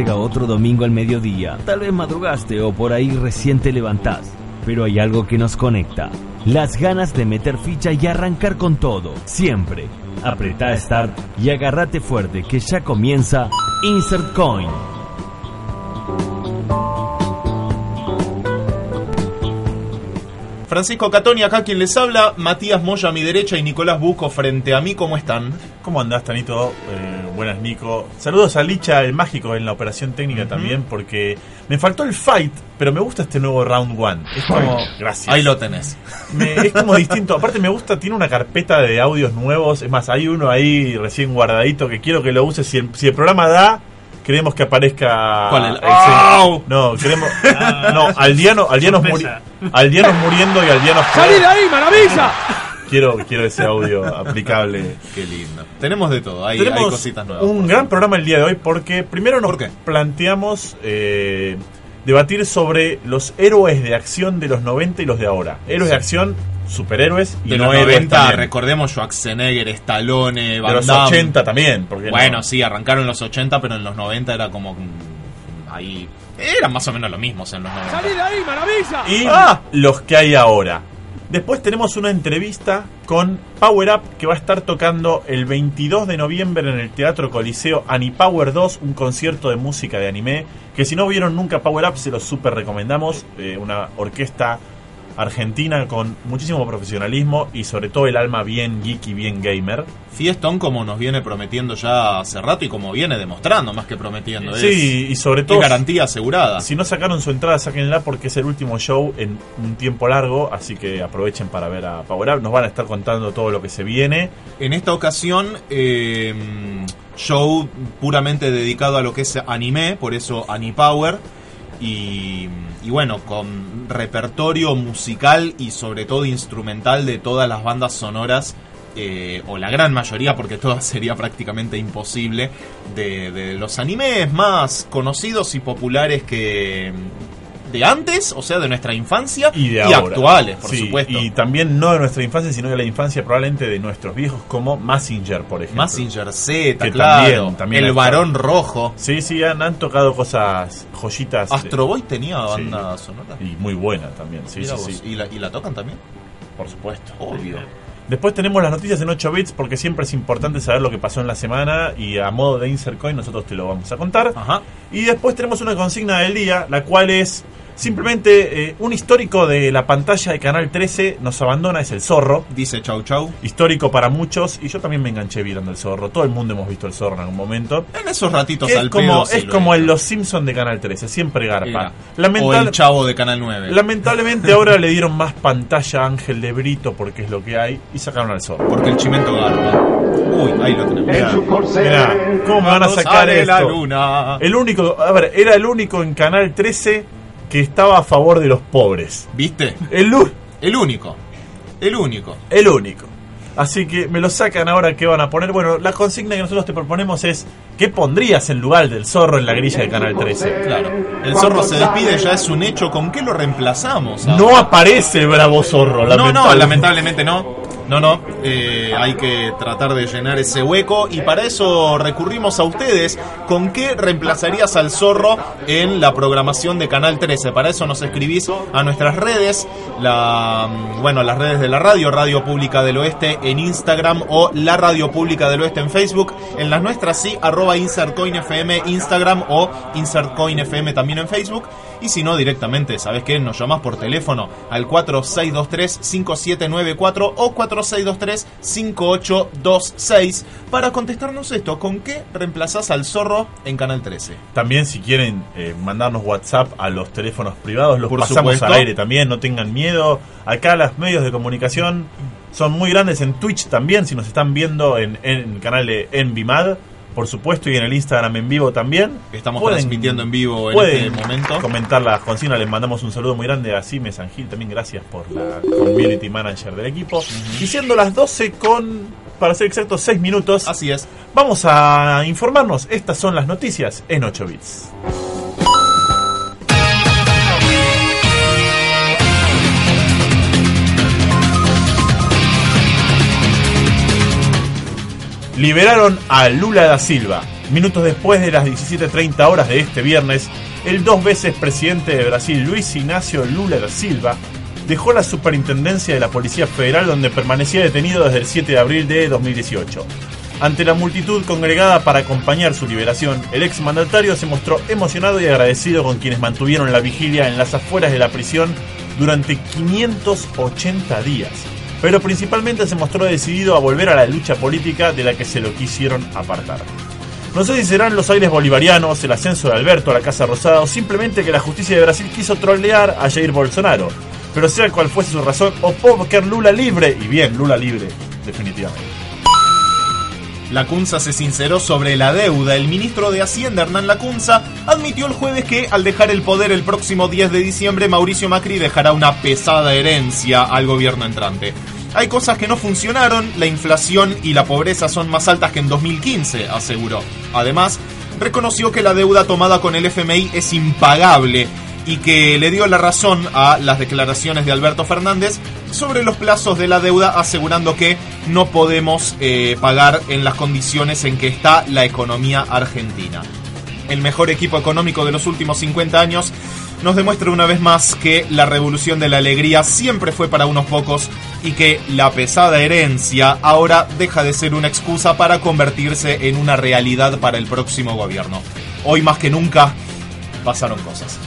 Llega otro domingo al mediodía. Tal vez madrugaste o por ahí recién te levantás. Pero hay algo que nos conecta. Las ganas de meter ficha y arrancar con todo. Siempre. Apretá Start y agárrate fuerte que ya comienza Insert Coin. Francisco Catoni, acá quien les habla, Matías Moya a mi derecha y Nicolás Buco frente a mí, ¿cómo están? ¿Cómo andás, Tanito? Eh, buenas, Nico. Saludos a Licha, el mágico, en la operación técnica también, porque me faltó el fight, pero me gusta este nuevo round one. Es como. Gracias. Ahí lo tenés. Me- es como distinto. Aparte, me gusta, tiene una carpeta de audios nuevos. Es más, hay uno ahí recién guardadito que quiero que lo use. Si el, si el programa da. Queremos que aparezca. ¿Cuál, el- ese- ¡Au! No, queremos. No, Aldiano, Aldianos, muri-. Aldianos muriendo y Aldianos. ¡Salí de ahí, maravilla! Quiero, quiero ese audio aplicable. Qué lindo. Tenemos de todo, hay, hay Tenemos cositas nuevas. un gran ejemplo. programa el día de hoy porque primero nos ¿Por planteamos eh, debatir sobre los héroes de acción de los 90 y los de ahora. Héroes de acción, superhéroes y De no los héroes 90, también. recordemos Schwarzenegger, Stallone, De Van los Damme. 80 también. Porque Bueno, sí, arrancaron en los 80, pero en los 90 era como... mm, Ahí... Eran más o menos lo mismo en los 90. ¡Salí de ahí, maravilla! Y ¡Ah! los que hay ahora. Después tenemos una entrevista con Power Up que va a estar tocando el 22 de noviembre en el Teatro Coliseo Anipower 2, un concierto de música de anime. Que si no vieron nunca Power Up, se los super recomendamos. Eh, una orquesta argentina con muchísimo profesionalismo y sobre todo el alma bien geeky, bien gamer. Fiestón como nos viene prometiendo ya hace rato y como viene demostrando más que prometiendo. es- Sí, y sobre es todo garantía asegurada. Si no sacaron su entrada, sáquenla porque es el último show en un tiempo largo, así que aprovechen para ver a Power Up. Nos van a estar contando todo lo que se viene. En esta ocasión, eh, show puramente dedicado a lo que es anime, por eso Anipower. Y, y bueno, con repertorio musical y sobre todo instrumental de todas las bandas sonoras, eh, o la gran mayoría, porque todas sería prácticamente imposible, de, de los animes más conocidos y populares que de antes, o sea, de nuestra infancia Y de ahora. actuales, por Sí, supuesto. Y también no de nuestra infancia, sino de la infancia probablemente de nuestros viejos, como Massinger, por ejemplo. Massinger Z, claro. también- también el varón rojo. Sí, sí, han, han tocado cosas, joyitas. Astro Boy tenía Sí. banda sonora. Y muy buena también, sí, sí, vos, sí. ¿Y, la, ¿Y la tocan también? Por supuesto. Obvio. Después tenemos las noticias en 8 bits porque siempre es importante saber lo que pasó en la semana y a modo de insert coin nosotros te lo vamos a contar. Ajá. Y después tenemos una consigna del día, la cual es simplemente eh, un histórico de la pantalla de Canal 13 nos abandona, es el zorro. Dice chau chau. Histórico para muchos, y yo también me enganché mirando el zorro. Todo el mundo hemos visto el zorro en algún momento. En esos ratitos Que es al como, es como hecho. Los Simpson de Canal 13, siempre garpa. Lamentable- O el chavo de Canal 9. Lamentablemente ahora le dieron más pantalla a Ángel de Brito porque es lo que hay y sacaron al zorro. Porque el chimento garpa. Uy, ahí lo tenemos. Mirá, mirá, ¿cómo me van a sacar esto? la luna. El único, a ver, era el único en Canal 13 que estaba a favor de los pobres. ¿Viste? El, El único. El único. el único. Así que me lo sacan ahora que van a poner. Bueno, la consigna que nosotros te proponemos es ¿qué pondrías en lugar del zorro en la grilla de Canal 13? Claro. El zorro se despide, ya es un hecho. ¿Con qué lo reemplazamos? ahora? No aparece el bravo zorro, No, no, lamentablemente no. No, no, eh, hay que tratar de llenar ese hueco y para eso recurrimos a ustedes. ¿Con qué reemplazarías al zorro en la programación de Canal 13? Para eso nos escribís a nuestras redes, la, mm, bueno, las redes de la radio, Radio Pública del Oeste en Instagram o la Radio Pública del Oeste en Facebook. En las nuestras sí, arroba InsertCoinFM Instagram o InsertCoinFM también en Facebook. Y si no, directamente, ¿sabes qué? Nos llamás por teléfono al 4623-5794 o 4623-5826 para contestarnos esto. ¿Con qué reemplazás al zorro en Canal 13? También si quieren eh, mandarnos WhatsApp a los teléfonos privados, los Por pasamos supuesto. al aire también, no tengan miedo. Acá los medios de comunicación son muy grandes en Twitch también, si nos están viendo en, en el canal de Envimad. Por supuesto, y en el Instagram en vivo también. Estamos Pueden- transmitiendo en vivo en este momento. comentar las consignas. Les mandamos un saludo muy grande a Sime Sangil. También gracias por la community manager del equipo. Y siendo las 12 con, para ser exactos, 6 minutos, Así es. vamos a informarnos. Estas son las noticias en 8 bits. Liberaron a Lula da Silva. Minutos después de las 17.30 horas de este viernes, el dos veces presidente de Brasil, Luis Ignacio Lula da Silva, dejó la superintendencia de la Policía Federal donde permanecía detenido desde el 7 de abril de 2018. Ante la multitud congregada para acompañar su liberación, el exmandatario se mostró emocionado y agradecido con quienes mantuvieron la vigilia en las afueras de la prisión durante 580 días pero principalmente se mostró decidido a volver a la lucha política de la que se lo quisieron apartar. No sé si serán los aires bolivarianos, el ascenso de Alberto a la Casa Rosada o simplemente que la justicia de Brasil quiso trollear a Jair Bolsonaro. Pero sea cual fuese su razón, optó por Lula libre, y bien, Lula libre, definitivamente. La Cunza se sinceró sobre la deuda. El ministro de Hacienda, Hernán Lacunza, admitió el jueves que al dejar el poder el próximo 10 de diciembre, Mauricio Macri dejará una pesada herencia al gobierno entrante. Hay cosas que no funcionaron, la inflación y la pobreza son más altas que en 2015, aseguró. Además, reconoció que la deuda tomada con el FMI es impagable y que le dio la razón a las declaraciones de Alberto Fernández sobre los plazos de la deuda, asegurando que no podemos eh, pagar en las condiciones en que está la economía argentina. El mejor equipo económico de los últimos 50 años nos demuestra una vez más que la revolución de la alegría siempre fue para unos pocos y que la pesada herencia ahora deja de ser una excusa para convertirse en una realidad para el próximo gobierno. Hoy más que nunca pasaron cosas.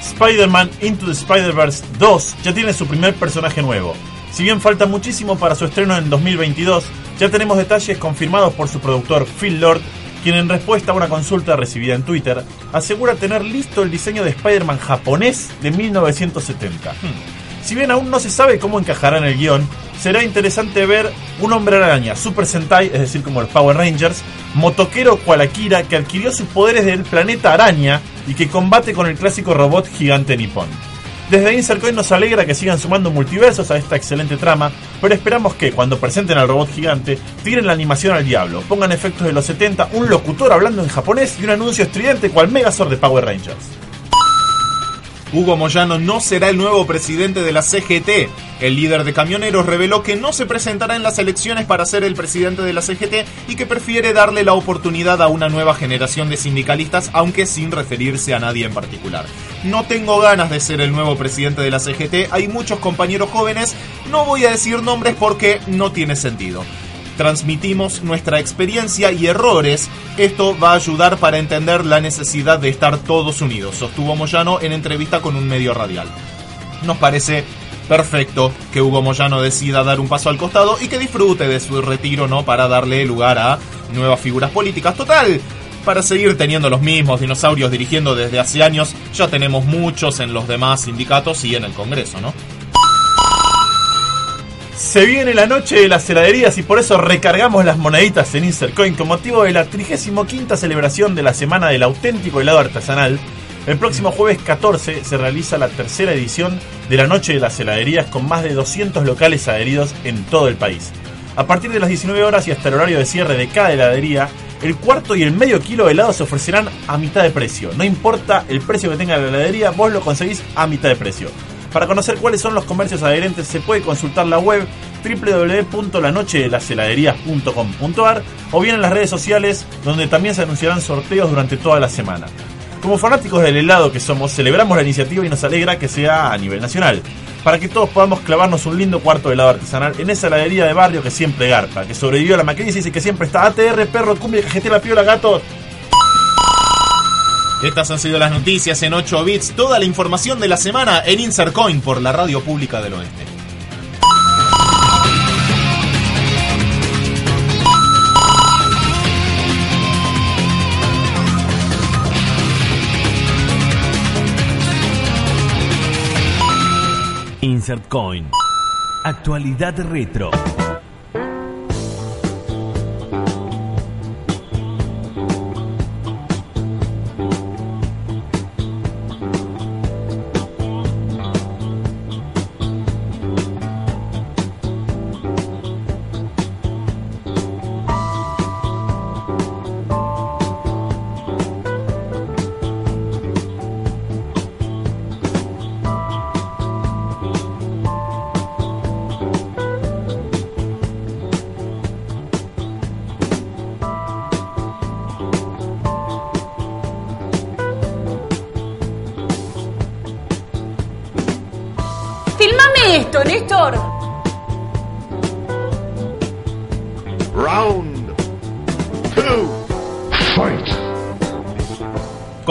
Spider-Man Into the Spider-Verse 2 ya tiene su primer personaje nuevo. Si bien falta muchísimo para su estreno en 2022, ya tenemos detalles confirmados por su productor Phil Lord, quien en respuesta a una consulta recibida en Twitter asegura tener listo el diseño de Spider-Man japonés de 1970. Si bien aún no se sabe cómo encajará en el guion, será interesante ver un hombre araña Super Sentai, es decir, como los Power Rangers, motoquero cual Akira que adquirió sus poderes del planeta araña y que combate con el clásico robot gigante nipón. Desde Insercoin nos alegra que sigan sumando multiversos a esta excelente trama, pero esperamos que, cuando presenten al robot gigante, tiren la animación al diablo, pongan efectos de los 70, un locutor hablando en japonés y un anuncio estridente cual Megazord de Power Rangers. Hugo Moyano no será el nuevo presidente de la CGT. El líder de camioneros reveló que no se presentará en las elecciones para ser el presidente de la CGT y que prefiere darle la oportunidad a una nueva generación de sindicalistas, aunque sin referirse a nadie en particular. No tengo ganas de ser el nuevo presidente de la CGT, hay muchos compañeros jóvenes, no voy a decir nombres porque no tiene sentido transmitimos nuestra experiencia y errores. Esto va a ayudar para entender la necesidad de estar todos unidos, sostuvo Moyano en entrevista con un medio radial. Nos parece perfecto que Hugo Moyano decida dar un paso al costado y que disfrute de su retiro, ¿no? Para darle lugar a nuevas figuras políticas. Total, para seguir teniendo los mismos dinosaurios dirigiendo desde hace años, ya tenemos muchos en los demás sindicatos y en el Congreso, ¿no? Se viene la noche de las heladerías y por eso recargamos las moneditas en Insercoin con motivo de la 35 celebración de la Semana del Auténtico Helado Artesanal. El próximo jueves 14 se realiza la tercera edición de la Noche de las Heladerías con más de 200 locales adheridos en todo el país. A partir de las 19 horas y hasta el horario de cierre de cada heladería, el cuarto y el medio kilo de helado se ofrecerán a mitad de precio. No importa el precio que tenga la heladería, vos lo conseguís a mitad de precio. Para conocer cuáles son los comercios adherentes se puede consultar la web www.lanochedelashelhaderías.com.ar o bien en las redes sociales donde también se anunciarán sorteos durante toda la semana. Como fanáticos del helado que somos, celebramos la iniciativa y nos alegra que sea a nivel nacional, para que todos podamos clavarnos un lindo cuarto de helado artesanal en esa heladería de barrio que siempre garpa, que sobrevivió a la macrisis y que siempre está ATR, perro, cumbia, cajetera, piola, gato. Estas han sido las noticias en 8 bits, toda la información de la semana en Insercoin por la Radio Pública del Oeste. Insert Coin. Actualidad retro.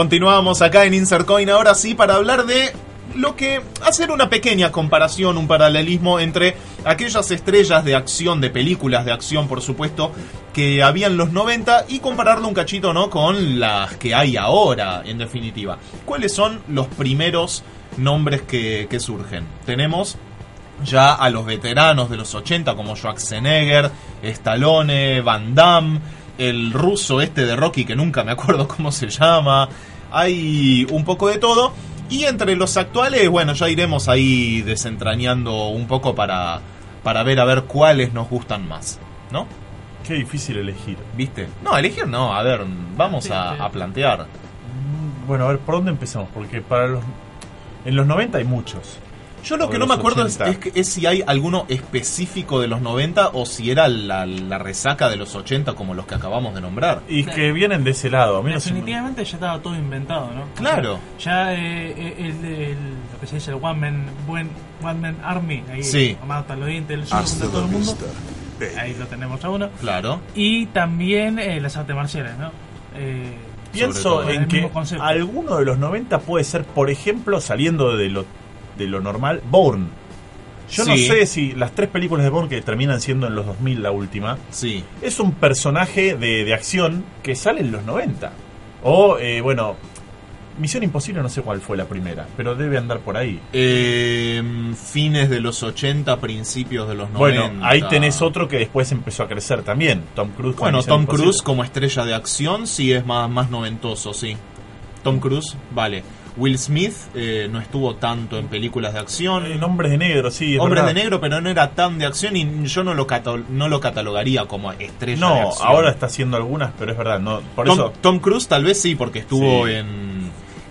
Continuamos acá en Insert Coin ahora sí para hablar de lo que hacer una pequeña comparación, un paralelismo entre aquellas estrellas de acción, de películas de acción, por supuesto, que había en los 90 y compararlo un cachito, ¿no? Con las que hay ahora, en definitiva. ¿Cuáles son los primeros nombres que, que surgen? Tenemos ya a los veteranos de los 80 como Schwarzenegger, Stallone, Van Damme, el ruso este de Rocky que nunca me acuerdo cómo se llama. Hay un poco de todo. Y entre los actuales, bueno, ya iremos ahí desentrañando un poco para, para ver a ver cuáles nos gustan más. ¿No? Qué difícil elegir. ¿Viste? No, elegir no. A ver, vamos a, a plantear. Mm, Bueno, a ver, ¿por dónde empezamos? Porque para los... En los 90 hay muchos. Yo lo que no me acuerdo es, 80. es que- es si hay alguno específico de los 90 o si era la, la resaca de los 80 como los que acabamos de nombrar. Y que vienen de ese lado. A mí no se me- Definitivamente ya estaba todo inventado, ¿no? O Claro. sea, ya eh, el, el- lo que se dice el One Man, buen, one man Army, ahí Sí. mata los dientes, el todo el mundo. Ahí lo tenemos a uno. Claro. Y también eh, las artes marciales, ¿no? Eh, Pienso todo. en que alguno de los 90 puede ser, por ejemplo, saliendo de lo, de lo normal, Bourne. Yo no sé si las tres películas de Bourne que terminan siendo en los 2000 la última, Sí. es un personaje de, de acción que sale en los 90. O, eh, bueno, Misión Imposible no sé cuál fue la primera, pero debe andar por ahí. Eh, fines de los 80, principios de los 90. Bueno, ahí tenés otro que después empezó a crecer también, Tom Cruise. Bueno, Misión Tom Imposible. Cruise como estrella de acción sí es más, más noventoso, sí. Tom Cruise, vale. Will Smith eh, no estuvo tanto en películas de acción. En Hombres de Negro, sí. es Hombres de. Negro, pero no era tan de acción y yo no lo, no lo catalogaría como estrella de No, acción. ahora está haciendo algunas, pero es verdad, no, por Tom, eso... Tom Cruise tal vez sí, porque estuvo Sí. en...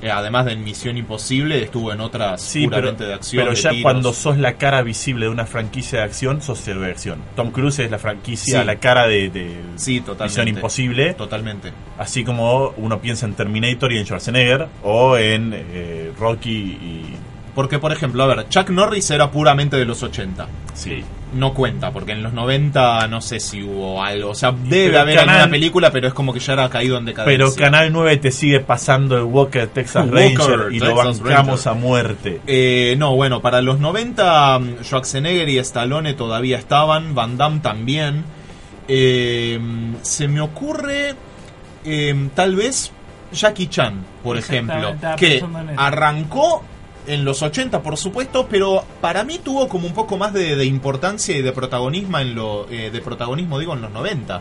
eh, además de en Misión Imposible, estuvo en otras Sí, pero, de acción. pero de ya tiros. cuando sos la cara visible de una franquicia de acción, sos héroe de acción. Tom Cruise es la franquicia, Sí. la cara de, de Sí. Misión Imposible, Totalmente. así como uno piensa en Terminator y en Schwarzenegger, o en eh, Rocky y... Porque, por ejemplo, a ver, Chuck Norris era puramente de los 80. Sí. No cuenta, porque en los 90 no sé si hubo algo. O sea, debe Pero haber Canal- alguna película, pero es como que ya era caído en decadencia. Pero Canal 9 te sigue pasando el Walker Texas Walker, Ranger y lo bancamos Ranger. a muerte. Eh, no, bueno, para los 90 mm, Schwarzenegger y Stallone todavía estaban, Van Damme también. Eh, se me ocurre eh, tal vez Jackie Chan, por ejemplo, que arrancó en los 80, por supuesto, pero para mí tuvo como un poco más de, de importancia y de protagonismo en lo eh, de protagonismo digo en los 90.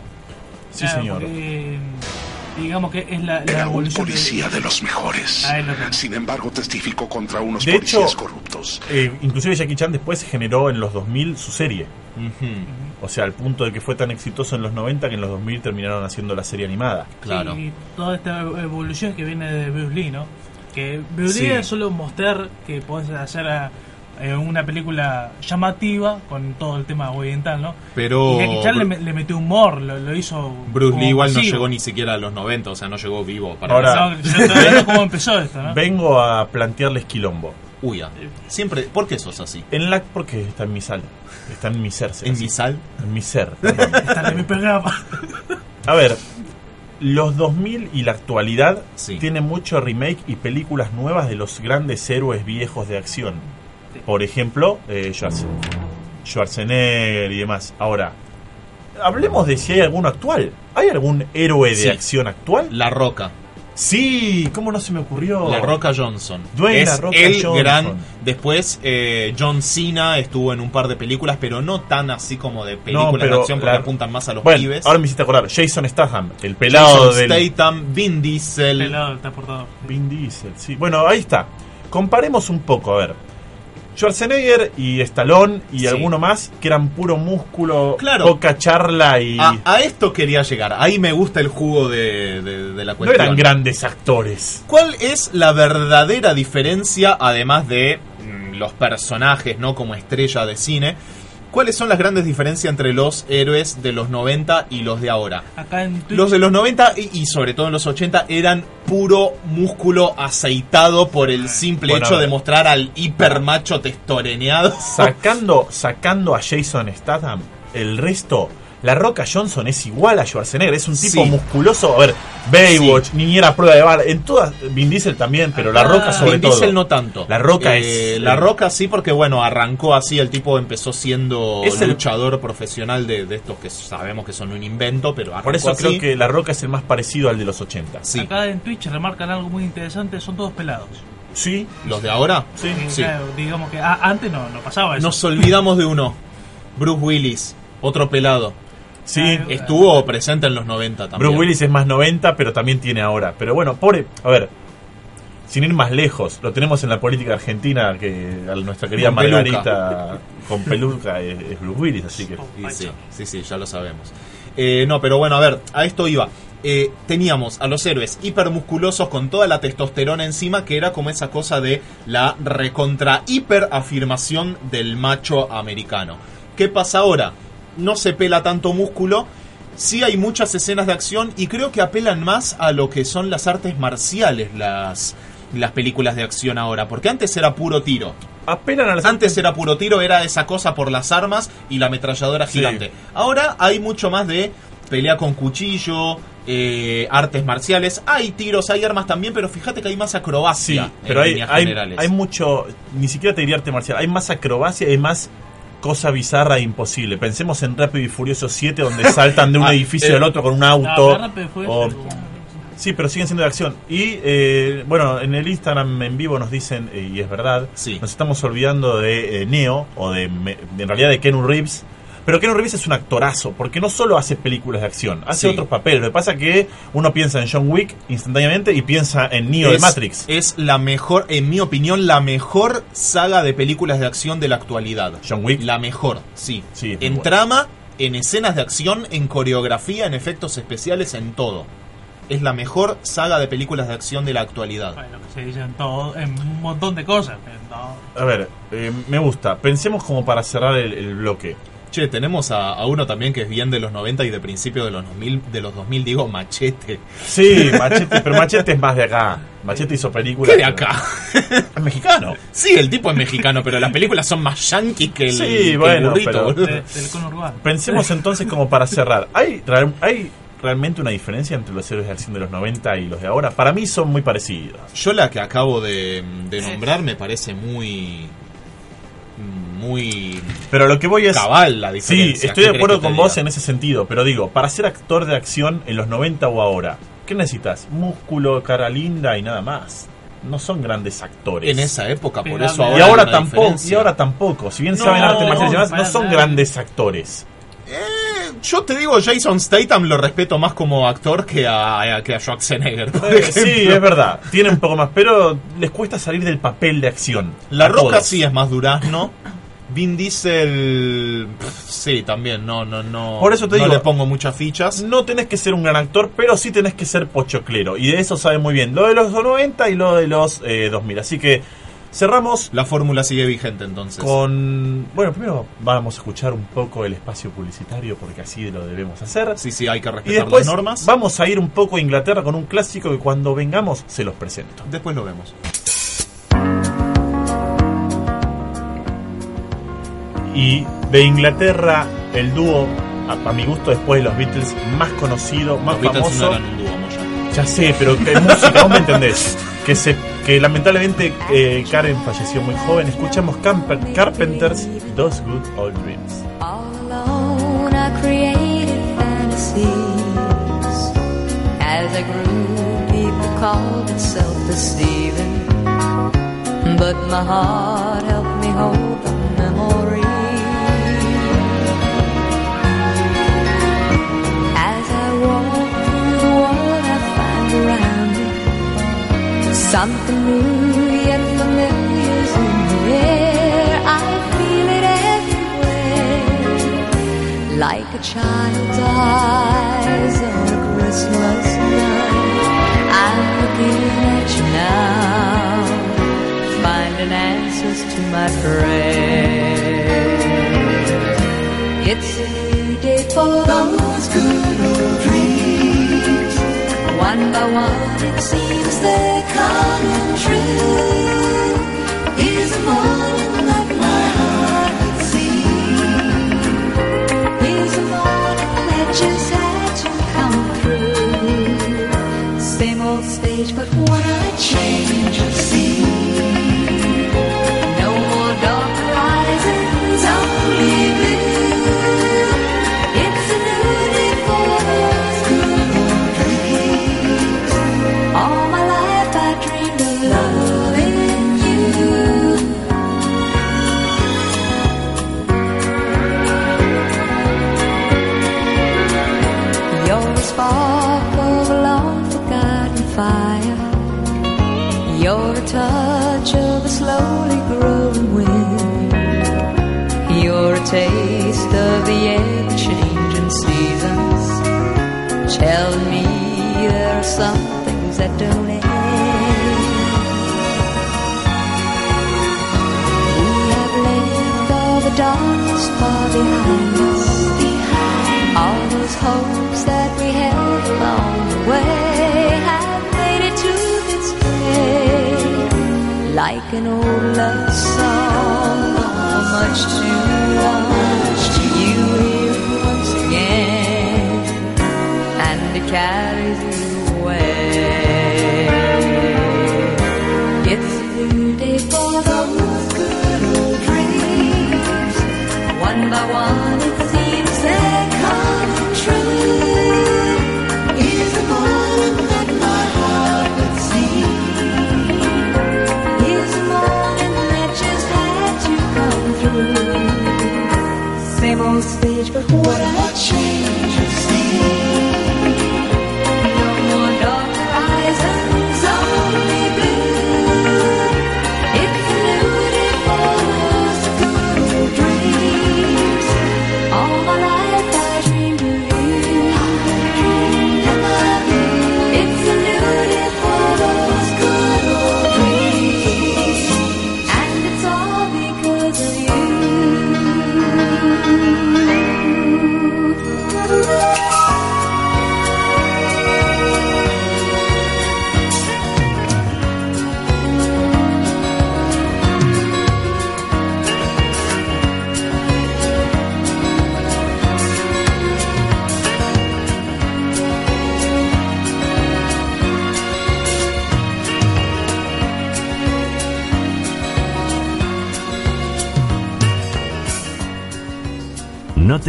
Sí, claro, señor. porque, digamos que es la, la Era un policía de los mejores. Lo tenés. Sin embargo, testificó contra unos De hecho- policías corruptos. Eh, inclusive Jackie Chan después generó en los 2000 su serie. Ujú, O sea, al punto de que fue tan exitoso en los 90 que en los 2000 terminaron haciendo la serie animada. claro. Y toda esta evolución que viene de Bruce Lee, ¿no? Que Sí. Lee es solo mostrar que podés hacer a- eh, una película llamativa con todo el tema oriental, ¿no? Pero Y Jackie Chan le, le metió humor, lo, lo hizo. Bruce Lee igual no llegó ni siquiera a los 90, o sea, no llegó vivo para Ahora- No, cómo empezó esto, ¿no? Vengo a plantearles quilombo. Uy, ah, siempre, ¿por qué sos así? En la porque está en mi sal, está en mi ser. En así. mi sal. En mi ser. Está en mi programa. A ver, los 2000 y la actualidad Sí. tienen mucho remake y películas nuevas de los grandes héroes viejos de acción. Por ejemplo, eh, Schwarz- Schwarzenegger y demás. Ahora, hablemos de si hay alguno actual. ¿Hay algún héroe de Sí. acción actual? La Roca. Sí, ¿cómo no se me ocurrió? La Roca Johnson. Dwayne es La Roca el Johnson. gran. Después, eh, John Cena estuvo en un par de películas, pero no tan así como de películas pero de acción, porque la- apuntan más a los Bueno, pibes. ahora me hiciste acordar. Jason Statham, el pelado Jason del... Statham, Vin Diesel. Pelado, está portado. Vin Diesel, sí. Bueno, ahí está. Comparemos un poco, a ver. Schwarzenegger y Stallone y Sí. alguno más que eran puro músculo, Claro. poca charla y A, a esto quería llegar. Ahí me gusta el jugo de, de- de la no cuestión. eran grandes actores. ¿Cuál es la verdadera diferencia, además de mm, los personajes, no como estrella de cine, ¿Cuáles son las grandes diferencias entre los héroes de los 90 y los de ahora? Acá en Twitch. Los de los 90 y, y sobre todo en los 80 eran puro músculo aceitado por el simple Bueno, hecho de mostrar al hipermacho testoreneado. Sacando, sacando a Jason Statham, el resto, la Roca Johnson es igual a Schwarzenegger, es un tipo Sí. musculoso. A ver, Baywatch, Niñera Prueba de Bala, en todas, Vin Diesel también, pero La Roca sobre Vin todo. Diesel no tanto. La Roca Eh, es. La Roca sí, porque bueno, arrancó así, el tipo empezó siendo Es el- luchador profesional de, de estos que sabemos que son un invento, pero arrancó Por eso así. creo que La Roca es el más parecido al de los 80. Sí. Acá en Twitch remarcan algo muy interesante, son todos pelados. Sí, ¿Los de ahora? sí. Eh, Sí. claro, digamos que ah, antes no, no pasaba eso. Nos olvidamos de uno. Bruce Willis, otro pelado. Sí, Estuvo presente en los 90 también. Bruce Willis es más 90, pero también tiene ahora. Pero bueno, pobre. A ver, sin ir más lejos, lo tenemos en la política argentina, que a nuestra querida Con peluca. Con peluca es, es Bruce Willis, así que. Y sí, sí, sí, ya lo sabemos. Eh, no, pero bueno, a ver, a esto iba. Eh, teníamos a los héroes hipermusculosos con toda la testosterona encima, que era como esa cosa de la recontra hiperafirmación del macho americano. ¿Qué pasa ahora? No se pela tanto músculo, sí hay muchas escenas de acción y creo que apelan más a lo que son las artes marciales, las, las películas de acción ahora, porque antes era puro tiro. Apelan a las Antes era puro tiro, era esa cosa por las armas y la ametralladora Sí. gigante. Ahora hay mucho más de pelea con cuchillo, eh, artes marciales. Hay tiros, hay armas también, pero fíjate que hay más Sí, acrobacia. pero en hay, líneas hay, generales. hay mucho, ni siquiera te diría arte marcial, hay más acrobacia y más cosa bizarra e imposible. Pensemos en Rápido y Furioso 7, donde saltan de un Ah, edificio eh, al otro con un auto. o- Sí, pero siguen siendo de acción. Y eh, bueno, en el Instagram en vivo nos dicen, eh, y es verdad, Sí. nos estamos olvidando de eh, Neo, o de, de- en realidad de Keanu Reeves. Pero Keanu Reeves es un actorazo, porque no solo hace películas de acción, hace Sí. otros papeles. Lo que pasa es que uno piensa en John Wick instantáneamente y piensa en Neo de Matrix. es la mejor, en mi opinión, la mejor saga de películas de acción de la actualidad. John Wick. La mejor, sí. Sí, en trama, en escenas de acción, en coreografía, en efectos especiales, en todo. Es la mejor saga de películas de acción de la actualidad. Bueno, que se dicen todo, en un montón de cosas. pero no. A ver, eh, me gusta. Pensemos como para cerrar el, el bloque. Che, tenemos a, a uno también que es bien de los 90 y de principio de los 2000, de los 2000 digo, Machete. Sí, Machete, pero Machete es más de acá. Machete hizo películas. ¿Qué de acá? Es mexicano. Sí, el tipo es mexicano, pero las películas son más yankees que el, Sí, que el bueno, burrito, pero-. De- del cono urbano. Pensemos entonces como para cerrar. ¿Hay, ¿Hay realmente una diferencia entre los héroes de acción de los 90 y los de ahora? Para mí son muy parecidos. Yo la que acabo de, de nombrar me parece muy... Muy Pero lo que voy es... cabal la Sí, diferencia. estoy ¿Qué de acuerdo con vos diga? en ese sentido, pero digo, para ser actor de acción en los 90 o ahora, ¿qué necesitas? Músculo, cara linda y nada más. No son grandes actores. En esa época, por eso Y ahora y ahora tampoco, diferencia. y ahora tampoco. Si bien No, saben arte marcial y demás, para no son nada. grandes actores. Eh, yo te digo, Jason Statham lo respeto más como actor que a, a- que a Schwarzenegger. por Eh, sí, es verdad. Tiene un poco más, pero les cuesta salir del papel de acción. La Roca todos. sí es más durazno. Vin Diesel, pff, sí, también, no, no, no. Por eso te no digo- le pongo muchas fichas. No tenés que ser un gran actor, pero sí tenés que ser pochoclero. Y de eso sabe muy bien lo de los 90 y lo de los eh, 2000. Así que cerramos La fórmula sigue vigente entonces. con... Bueno, primero vamos a escuchar un poco el espacio publicitario porque así lo debemos hacer. Sí, sí, hay que Y respetar después las normas. vamos a ir un poco a Inglaterra con un clásico que cuando vengamos se los presento. Después lo vemos. Y de Inglaterra, el dúo, a, a mi gusto después de los Beatles, más conocido, más Los famoso. no eran un dúo, Moya. Ya sé, pero que música, vos me entendés. Que, se, que lamentablemente eh, Karen falleció muy joven. Escuchamos Camper- Carpenters, Those Good Old Dreams. All alone, I created fantasies. As I grew, people called it self-deceiving. But my heart helped me hold the memory. Something new yet familiar's in the air. I feel it everywhere. Like a child's eyes on a Christmas night. I'm looking at you now. Finding answers to my prayer. It's a new day for those good old dreams. One by one, it seems they come true. Is that my heart could see. Is that just had to come through. Same old stage, but what a change of scene.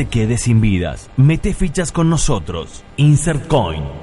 Te quedes sin vidas. Mete fichas con nosotros. Insert Coin.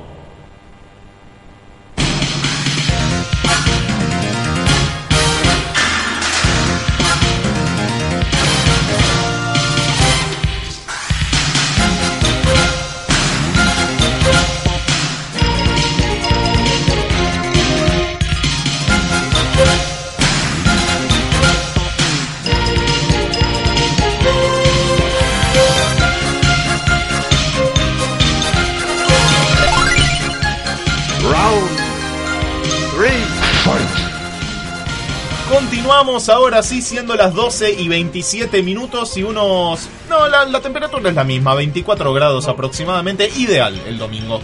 Ahora sí, siendo las 12 y 27 minutos y unos... No, la, la temperatura es la misma, 24 grados aproximadamente, ideal el domingo.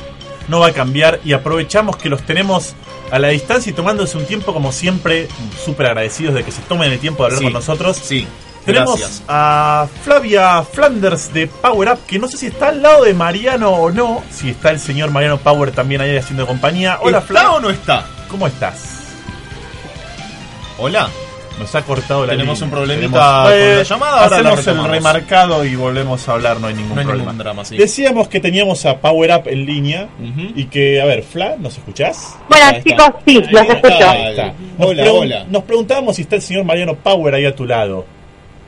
no va a cambiar y aprovechamos que los tenemos a la distancia y tomándose un tiempo como siempre, súper agradecidos de que se tomen el tiempo de hablar Sí, con nosotros. Sí, Tenemos gracias. a Flavia Flanders de Power Up, que no sé si está al lado de Mariano o no, si está el señor Mariano Power también ahí haciendo compañía. Hola ¿Está Flavia, o no está? ¿cómo estás? Hola. Nos ha cortado la Tenemos línea. un problemita Tenemos- con Eh, la llamada, ahora la Hacemos el remarcado y volvemos a hablar, no hay ningún No hay problema. ningún drama, sí. Decíamos que teníamos a Power Up en línea y que, a ver, Fla, ¿nos escuchás? Bueno, Ahí está. chicos, sí, los Ahí escucho. está. Ahí está. Nos Hola, hola. Nos preguntábamos si está el señor Mariano Power ahí a tu lado.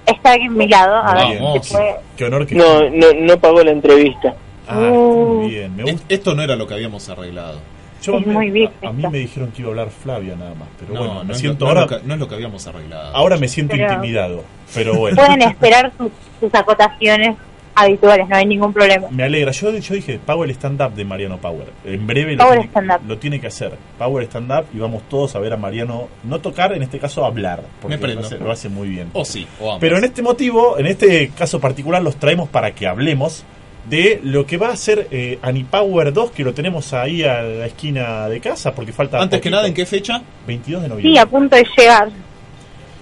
Está aquí a mi lado. A ver Vamos. si puede. Qué honor que No, no, no pagó la entrevista. Ah, Uh. muy bien. Me gusta. Esto no era lo que habíamos arreglado. Yo es me- muy bien a, a mí me dijeron que iba a hablar Flavia nada más, pero No, bueno, no, me es siento lo, no ahora, es lo que, no es lo que habíamos arreglado. ahora me siento Pero- intimidado, pero bueno. Pueden esperar sus, sus acotaciones habituales, no hay ningún problema. Me alegra. Yo, yo dije Power Stand Up de Mariano Power. En breve lo, Power tiene, Stand Up. lo tiene que hacer. Power Stand Up y vamos todos a ver a Mariano no tocar, en este caso hablar, porque Me prendo. lo hace, lo hace muy bien. O sí, o. Pero en este motivo, en este caso particular, los traemos para que hablemos de lo que va a ser eh, Anipower 2, que lo tenemos ahí a la esquina de casa, porque falta. Antes que nada, ¿en qué fecha? 22 de noviembre. Sí, a punto de llegar.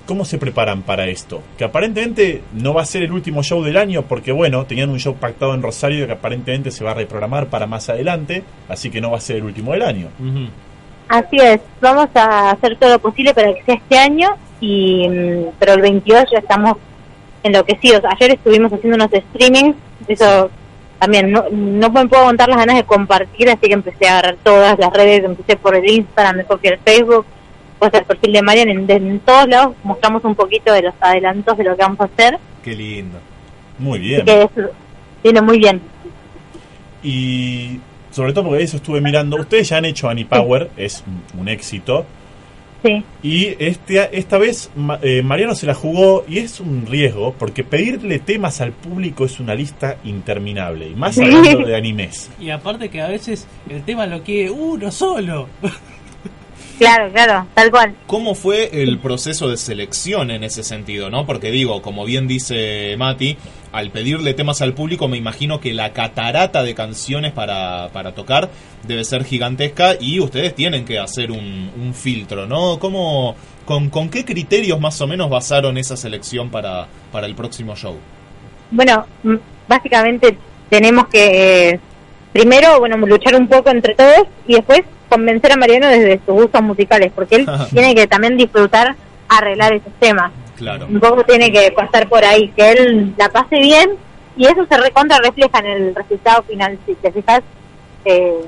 ¿Cómo se preparan para esto? Que aparentemente no va a ser el último show del año, porque bueno, tenían un show pactado en Rosario que aparentemente se va a reprogramar para más adelante, así que no va a ser el último del año. Así es, vamos a hacer todo lo posible para que sea este año, y mm, pero el 22 ya estamos enloquecidos. Ayer estuvimos haciendo unos streamings, eso también no, no me puedo aguantar las ganas de compartir, así que empecé a agarrar todas las redes, empecé por el Instagram, después por el Facebook, pues el perfil de Marian, en, en todos lados mostramos un poquito de los adelantos de lo que vamos a hacer, Qué lindo. Muy bien. que eso viene muy bien. Y sobre todo porque eso estuve mirando, ustedes ya han hecho Anipower, es un, un éxito. Sí. Y este, esta vez Ma- eh, Mariano se la jugó y es un riesgo porque pedirle temas al público es una lista interminable. Y más hablando de animes. Y aparte que a veces el tema lo quiere uno solo. Claro, claro, tal cual. ¿Cómo fue el proceso de selección en ese sentido, no? Porque digo, como bien dice Mati, al pedirle temas al público, me imagino que la catarata de canciones para, para tocar debe ser gigantesca y ustedes tienen que hacer un, un filtro, ¿no? ¿Cómo, con, ¿Con qué criterios más o menos basaron esa selección para, para el próximo show? Bueno, mm, básicamente tenemos que eh, primero, bueno, luchar un poco entre todos y después convencer a Mariano desde sus gustos musicales, porque él tiene que también disfrutar arreglar esos temas. Claro. Un poco tiene que pasar por ahí, que él la pase bien y eso se recontra refleja en el resultado final. Si te fijas, eh,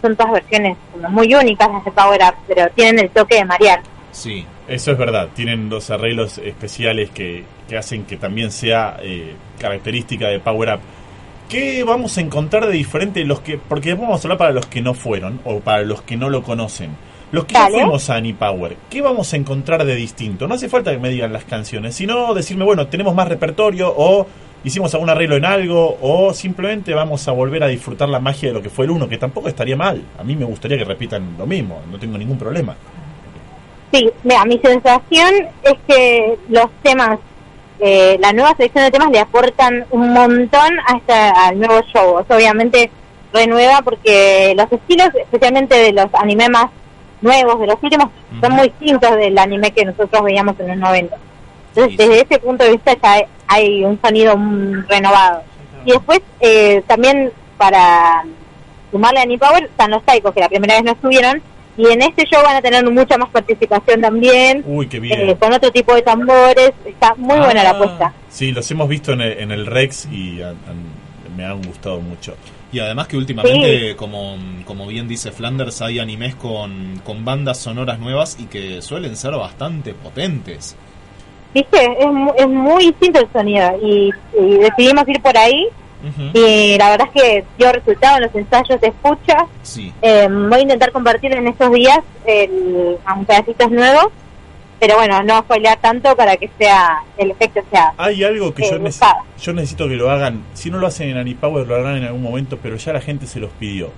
son todas versiones como muy únicas las de Power Up, pero tienen el toque de Mariano. Sí. Eso es verdad, tienen los arreglos especiales que, que hacen que también sea eh, característica de Power Up. ¿Qué vamos a encontrar de diferente los que porque vamos a hablar para los que no fueron o para los que no lo conocen? Los que Dale. fuimos a Anipower, ¿qué vamos a encontrar de distinto? No hace falta que me digan las canciones, sino decirme, bueno, tenemos más repertorio o hicimos algún arreglo en algo o simplemente vamos a volver a disfrutar la magia de lo que fue el uno, que tampoco estaría mal. A mí me gustaría que repitan lo mismo, no tengo ningún problema. Sí, mira, mi sensación es que los temas, eh, la nueva selección de temas le aportan un montón a este, al nuevo show. O sea, obviamente renueva porque los estilos, especialmente de los anime más nuevos, de los últimos, son muy distintos del anime que nosotros veíamos en los 90. Entonces, desde ese punto de vista ya hay, un sonido renovado. Y después, eh, también para sumarle a Power están los Taikos, que la primera vez no estuvieron, y en este show van a tener mucha más participación también, Uy, qué bien. eh, con otro tipo de tambores, está muy buena la Ah. apuesta. Sí, los hemos visto en el, en el Rex y han- han- me han gustado mucho. Y además que últimamente, como, como bien dice Flanders, hay animes con, con bandas sonoras nuevas y que suelen ser bastante potentes. Viste, es, es muy distinto el sonido, y, y decidimos ir por ahí, y la verdad es que dio resultado en los ensayos de escucha, Sí. Eh, voy a intentar compartir en estos días el, un pedacitos nuevos, pero bueno, no spoilear tanto para que sea el efecto sea. Hay algo que eh, yo, nece- buscado. yo necesito que lo hagan. Si no lo hacen en Anipower, lo harán en algún momento, pero ya la gente se los pidió.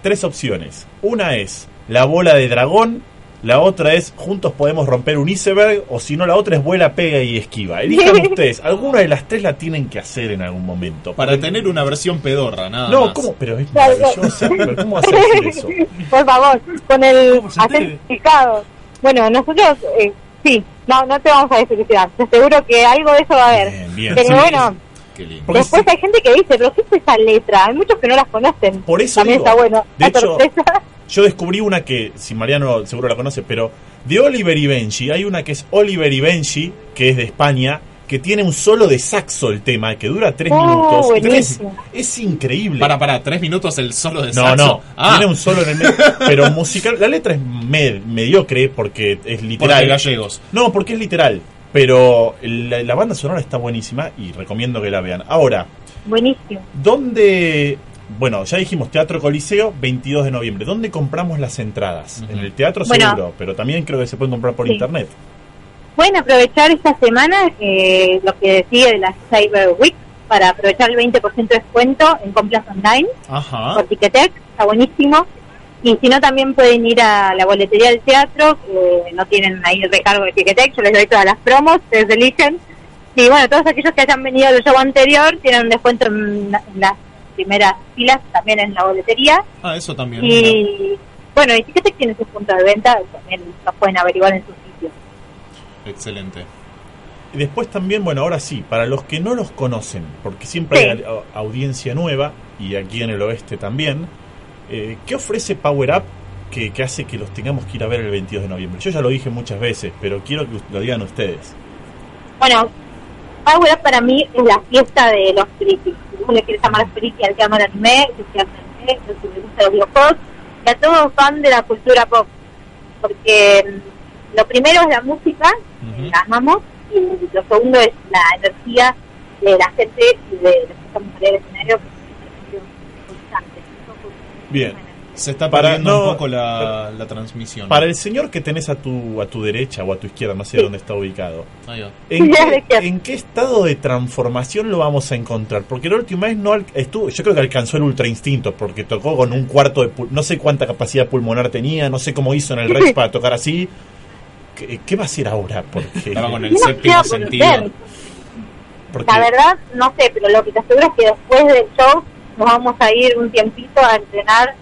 Tres opciones. Una es la bola de dragón. La otra es juntos podemos romper un iceberg. O si no, la otra es vuela, pega y esquiva. Elijan ustedes. Alguna de las tres la tienen que hacer en algún momento. Para tener una versión pedorra, nada No, más. ¿cómo? Pero es maravillosa. pero ¿Cómo decir eso? Por favor, con el acento Bueno, nosotros, eh, sí, no, no te vamos a desilusionar. Te aseguro que algo de eso va a haber. bien. pero Sí. bueno, Qué lindo. Porque después hay gente que dice, pero ¿qué es esa letra? Hay muchos que no las conocen. Por eso También digo. está bueno. De hecho. Yo descubrí una que, si Mariano seguro la conoce, pero de Oliver y Benji, hay una que es Oliver y Benji, que es de España, que tiene un solo de saxo el tema, que dura tres Oh, minutos. Tres- es increíble. Para, para, tres minutos el solo de no, saxo. no, Ah, tiene un solo en el medio, pero musical. La letra es med- mediocre porque es literal. Porque gallegos. No, porque es literal. Pero la, la banda sonora está buenísima y recomiendo que la vean. Ahora, Buenísimo. ¿Dónde, bueno, ya dijimos Teatro Coliseo, 22 de noviembre. ¿Dónde compramos las entradas? En el teatro Bueno. seguro, pero también creo que se pueden comprar por Sí. internet. Pueden aprovechar esta semana eh, lo que sigue de la Cyber Week para aprovechar el 20% de descuento en compras online Ajá. por Ticketek, está buenísimo. Y si no, también pueden ir a la boletería del teatro, que no tienen ahí el recargo de Ticketek, yo les doy todas las promos, ustedes eligen. Y bueno, todos aquellos que hayan venido al show anterior tienen un descuento en, la- en las primeras filas también en la boletería. Ah, eso también. mira. Y bueno, y Ticketek tiene su punto de venta, también lo pueden averiguar en su sitio. Excelente. Y después también, bueno, ahora sí, para los que no los conocen, porque siempre Sí. hay a- audiencia nueva, y aquí en el oeste también, eh, ¿qué ofrece Power Up que, que hace que los tengamos que ir a ver el 22 de noviembre? Yo ya lo dije muchas veces, pero quiero que lo digan ustedes. Bueno, Power Up para mí es la fiesta de los frikis. Si uno le quiere llamar friki al que ama el anime, que sea anime, que si le gusta los videojuegos, y a todo fan de la cultura pop. Porque mm, lo primero es la música, amamos, y lo segundo es la energía de la gente y de los que estamos en el escenario, que es constante. Bien. Se está perdiendo no, un poco la, la transmisión. Para el señor que tenés a tu, a tu derecha o a tu izquierda, no sé dónde está ubicado, Ahí va. ¿En qué, en qué estado de transformación lo vamos a encontrar? Porque la última vez no estuvo, yo creo que alcanzó el ultra instinto, porque tocó con un cuarto de pul- no sé cuánta capacidad pulmonar tenía, no sé cómo hizo en el Rex para tocar así. ¿Qué, qué va a hacer ahora? Porque Estaba con el No séptimo sé, sentido. porque- La verdad, no sé, pero lo que te aseguro es que después del show nos vamos a ir un tiempito a entrenar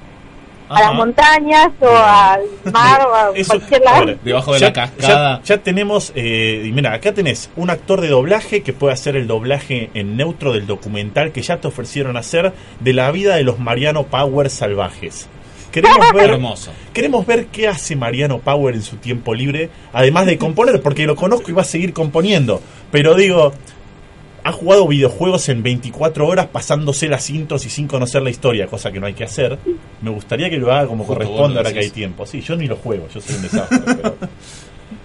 a las montañas o al mar o a Eso- cualquier lado. ahora, Debajo de ya- la cascada. Ya, ya tenemos, eh, y mira, acá tenés un actor de doblaje que puede hacer el doblaje en neutro del documental que ya te ofrecieron hacer de la vida de los Mariano Power salvajes. Queremos ver, Hermoso. queremos ver qué hace Mariano Power en su tiempo libre, además de componer, porque lo conozco y va a seguir componiendo. Pero digo, ha jugado videojuegos en 24 horas pasándose las intros y sin conocer la historia, cosa que no hay que hacer. Me gustaría que lo haga como Justo corresponde ahora que hay tiempo. Sí, yo ni lo juego, yo soy un desastre. pero,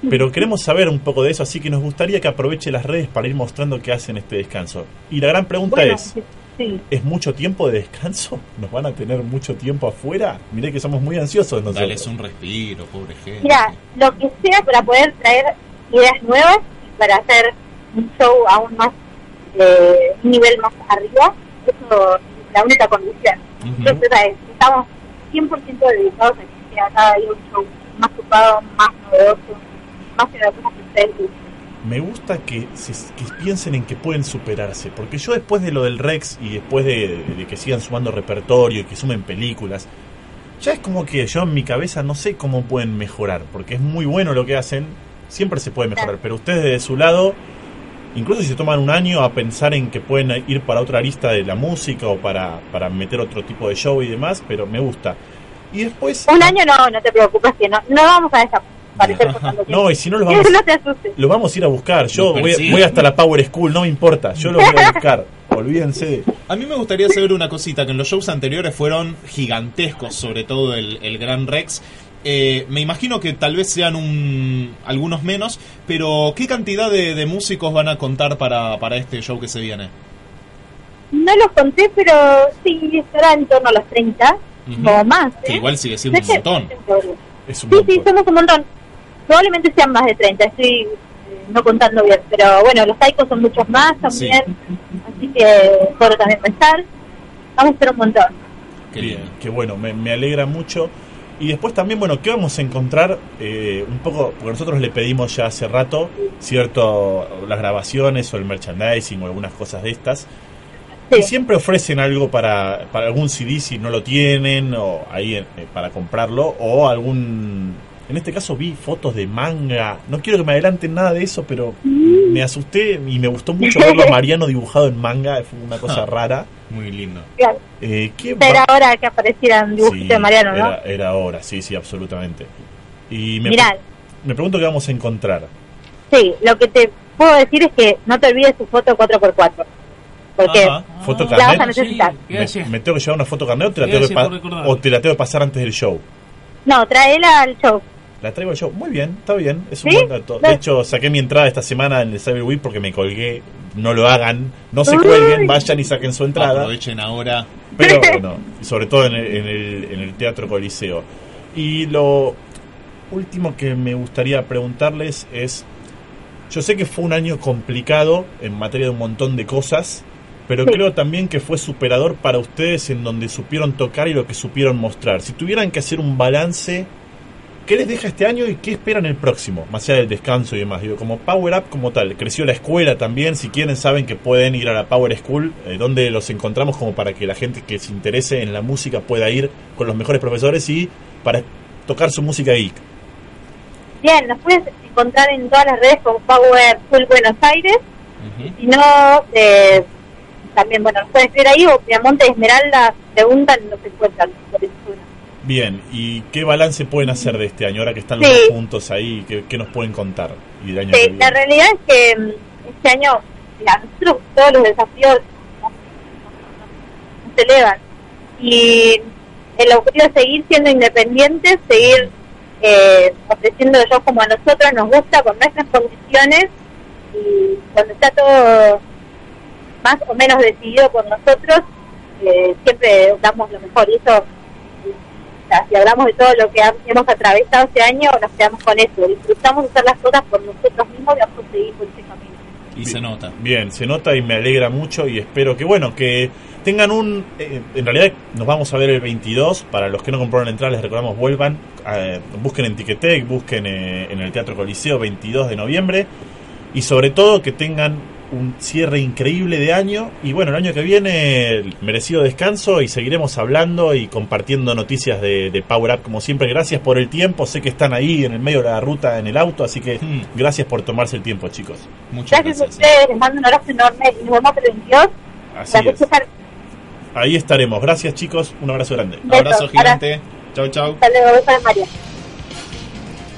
pero queremos saber un poco de eso, así que nos gustaría que aproveche las redes para ir mostrando qué hace en este descanso. Y la gran pregunta Bueno, es, sí. ¿es mucho tiempo de descanso? ¿Nos van a tener mucho tiempo afuera? Miré que somos muy ansiosos nosotros. Dales un respiro, pobre gente. Mira, lo que sea para poder traer ideas nuevas y para hacer un show aún más, eh, un nivel más arriba, eso es la única condición. Ujú. Entonces, ¿sabes? estamos 100% dedicados a que sea cada día un show más ocupado, más novedoso, más en algunas que ustedes. Me gusta que, se- piensen en que pueden superarse, porque yo después de lo del Rex y después de, que sigan sumando repertorio y que sumen películas, ya es como que yo en mi cabeza no sé cómo pueden mejorar, porque es muy bueno lo que hacen, siempre se puede mejorar, pero ustedes de su lado, incluso si se toman un año a pensar en que pueden ir para otra lista de la música o para, para meter otro tipo de show y demás, pero me gusta. Y después... Un año no, no te preocupes, que no, no vamos a desaparecer No, y si no los vamos, no te asustes. los vamos a ir a buscar. Yo voy, hasta la Power School, no me importa. Yo los voy a buscar. Olvídense. A mí me gustaría saber una cosita, que en los shows anteriores fueron gigantescos, sobre todo el, el Gran Rex. Eh, me imagino que tal vez sean un, algunos menos, pero ¿qué cantidad de, de músicos van a contar para, para este show que se viene? No los conté, pero sí, estará en torno a los 30 Ujú. o más. Que ¿eh? igual sigue siendo un montón. Es un Sí, sí, somos un montón. Probablemente sean más de 30, estoy eh, no contando bien. Pero bueno, los taikos son muchos más también. Así que puedo también pensar. Vamos a ser un montón. Qué Bien, qué bueno, me, me alegra mucho. Y después también, bueno, ¿qué vamos a encontrar? Eh, un poco, porque nosotros le pedimos ya hace rato, cierto, las grabaciones o el merchandising o algunas cosas de estas. Y siempre ofrecen algo para, para algún CD si no lo tienen, o ahí eh, para comprarlo, o algún... En este caso vi fotos de manga. No quiero que me adelanten nada de eso, pero me asusté y me gustó mucho verlo a Mariano dibujado en manga. Fue una cosa rara. Muy lindo. Claro. Eh, ¿qué Era hora que aparecieran dibujitos Sí, de Mariano, ¿no? Era, era hora, sí, sí, absolutamente. Y me, Mirá. me pregunto qué vamos a encontrar. Sí, lo que te puedo decir es que no te olvides tu foto 4x4. Porque ¿Foto la vas a necesitar. ¿Me, me tengo que llevar una foto carnet o te la, tengo que o te la tengo que pasar antes del show? No, tráela al show. La traigo show. Muy bien, está bien. Es un ¿Sí? buen dato. De hecho, saqué mi entrada esta semana en el Cyber Week porque me colgué. No lo hagan. No se cuelguen, vayan y saquen su entrada. Aprovechen ahora. Pero bueno, y sobre todo en el, en el, en el Teatro Coliseo. Y lo último que me gustaría preguntarles es, yo sé que fue un año complicado en materia de un montón de cosas, pero Sí. creo también que fue superador para ustedes en donde supieron tocar y lo que supieron mostrar. Si tuvieran que hacer un balance ¿Qué les deja este año y qué esperan el próximo? Más allá del descanso y demás. Digo, como Power Up como tal, creció la escuela también. Si quieren, saben que pueden ir a la Power School, eh, donde los encontramos como para que la gente que se interese en la música pueda ir con los mejores profesores y para tocar su música geek. Bien, nos puedes encontrar en todas las redes como Power Full Buenos Aires. Si no, eh, también, bueno, nos pueden escribir ahí o Piamonte Esmeralda preguntan y nos encuentran. Bien, ¿y qué balance pueden hacer de este año? Ahora que están los Sí. dos puntos ahí, ¿qué, qué nos pueden contar? Y del año Sí, la realidad es que mm, este año, mira, nosotros todos los desafíos nos elevan. Y el objetivo es seguir siendo independientes, seguir eh, ofreciendo shows como a nosotros nos gusta, con nuestras condiciones. Y cuando está todo más o menos decidido por nosotros, eh, siempre damos lo mejor. Y eso, sea, si hablamos de todo lo que ha- hemos atravesado este año, nos quedamos con eso. Disfrutamos de hacer las cosas por nosotros mismos y vamos a seguir por ese camino. Y se nota. Bien, se nota y me alegra mucho y espero que, bueno, que tengan un... eh, en realidad nos vamos a ver el 22, para los que no compraron entradas les recordamos, vuelvan, eh, busquen en Ticketek, busquen eh, en el Teatro Coliseo 22 de noviembre y sobre todo que tengan un cierre increíble de año y bueno, el año que viene el merecido descanso y seguiremos hablando y compartiendo noticias de, de Power Up como siempre. Gracias por el tiempo, sé que están ahí en el medio de la ruta en el auto, así que gracias por tomarse el tiempo chicos. Muchas Gracias, a ustedes, les mando un abrazo enorme y nos vemos el 22. Así Gracias, es. Ahí estaremos. Gracias chicos, un abrazo grande. Beso, Abrazo gigante. Chau, chau. Hasta luego, besos de María.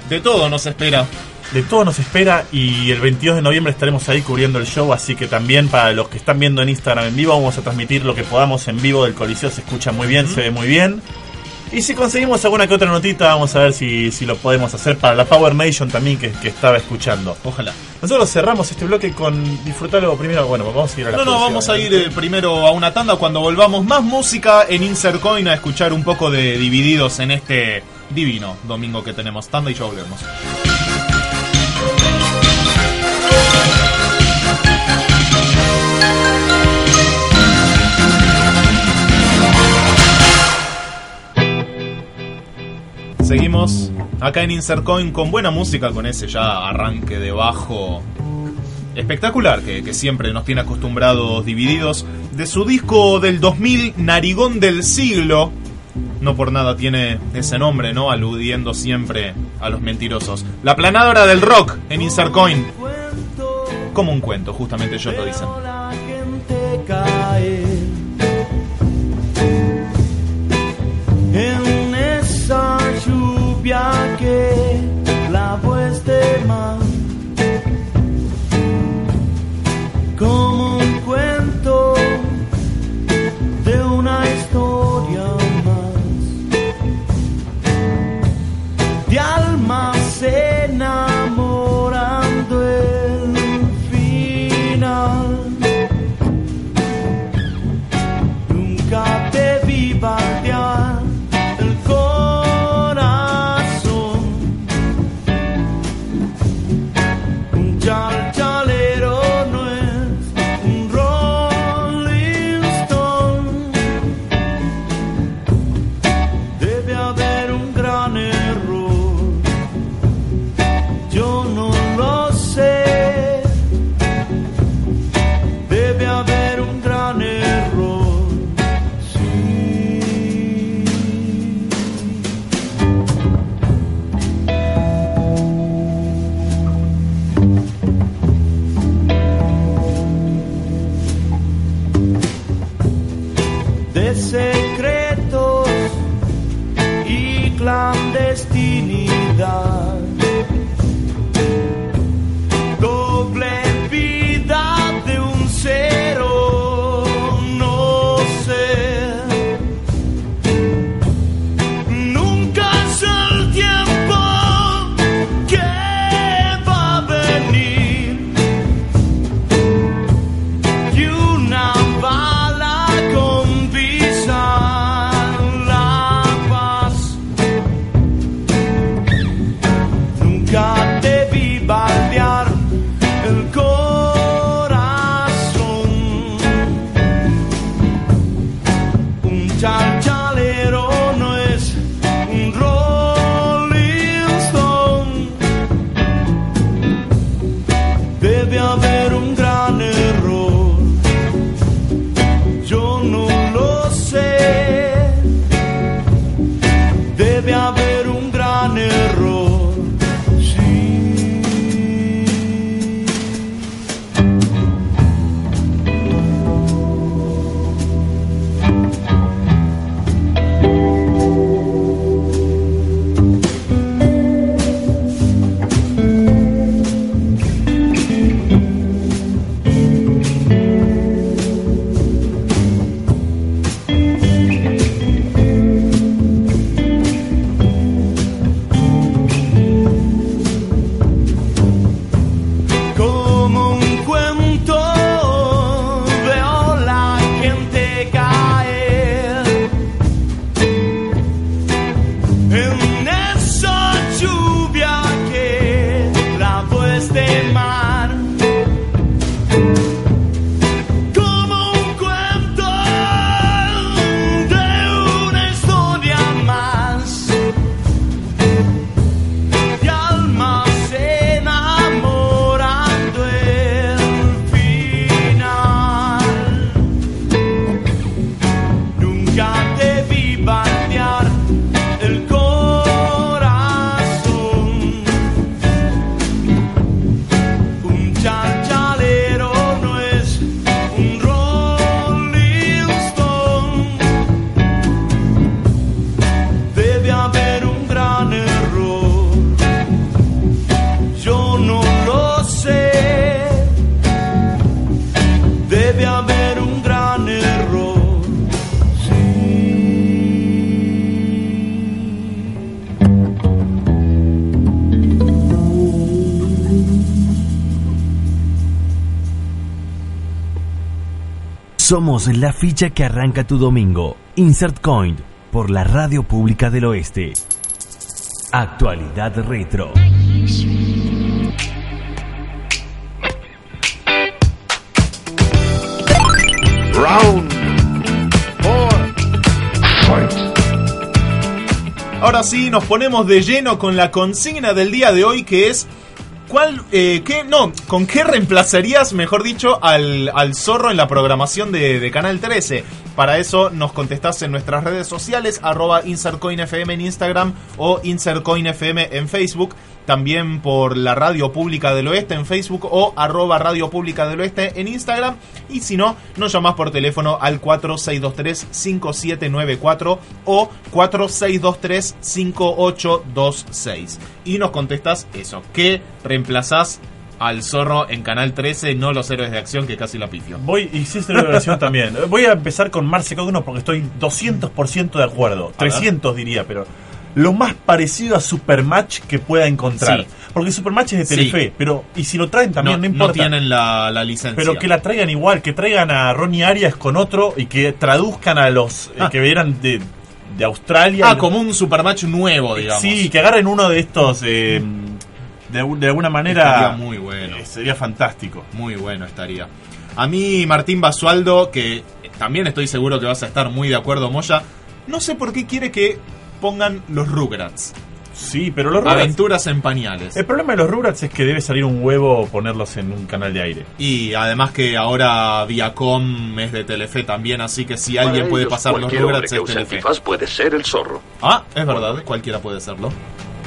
De todo nos espera. De todo nos espera y el 22 de noviembre estaremos ahí cubriendo el show, así que también para los que están viendo en Instagram en vivo vamos a transmitir lo que podamos en vivo del Coliseo, se escucha muy bien, se ve muy bien. Y si conseguimos alguna que otra notita, vamos a ver si, si lo podemos hacer para la Power Nation también que, que estaba escuchando. Ojalá. Nosotros cerramos este bloque con disfrutarlo primero. Bueno, vamos a ir a la No, no, vamos a ir eh, primero a una tanda cuando volvamos. Más música en Insert Coin a escuchar un poco de Divididos en este divino domingo que tenemos. Tanda y ya volvemos. Seguimos acá en Insert Coin con buena música, con ese ya arranque de bajo espectacular que, siempre nos tiene acostumbrados divididos. De su disco del 2000, Narigón del Siglo. No por nada tiene ese nombre, ¿no? Aludiendo siempre a los mentirosos. La planadora del rock en Insert Coin. Como un cuento, justamente ellos lo dicen. Lluvia que lavó este mar Somos la ficha que arranca tu domingo. Insert Coin por la Radio Pública del Oeste. Actualidad Retro. Round Ahora sí, nos ponemos de lleno con la consigna del día de hoy que es ¿Cuál, eh, qué, no, con qué reemplazarías, mejor dicho, al, al zorro en la programación de, de Canal 13? Para eso nos contestás en nuestras redes sociales, arroba InsertCoinFM en Instagram o InsertCoinFM en Facebook. También por la Radio Pública del Oeste en Facebook o arroba Radio Pública del Oeste en Instagram. Y si no, nos llamás por teléfono al 4623-5794 o 4623-5826. Y nos contestas eso, ¿qué reemplazás al zorro en Canal 13, no los héroes de acción que casi la pifio? Voy, hiciste la oración también. Voy a empezar con Marce Cogno porque estoy 200% de acuerdo. A ver. 300 diría, pero lo más parecido a Supermatch que pueda encontrar. Sí. Porque Supermatch es de Sí. Telefe, pero y si lo traen también no, importa. tienen la, la licencia. Pero que la traigan igual, que traigan a Ronnie Arias con otro y que traduzcan a los eh, Ah. que vieran de, de Australia. Ah, como un supermatch nuevo, digamos. Sí, que agarren uno de estos eh, de, de alguna manera. Estaría muy bueno. eh, sería fantástico. Muy bueno estaría. A mí, Martín Basualdo, que también estoy seguro que vas a estar muy de acuerdo, Moya, no sé por qué quiere que pongan los Rugrats. Sí, pero los Rugrats- Aventuras en pañales. El problema de los Rugrats es que debe salir un huevo ponerlos en un canal de aire. Y además que ahora Viacom es de Telefe también, así que si alguien puede ellos, pasar los Rugrats es Telefe. antifaz puede ser el zorro. Ah, es verdad, cualquiera puede serlo.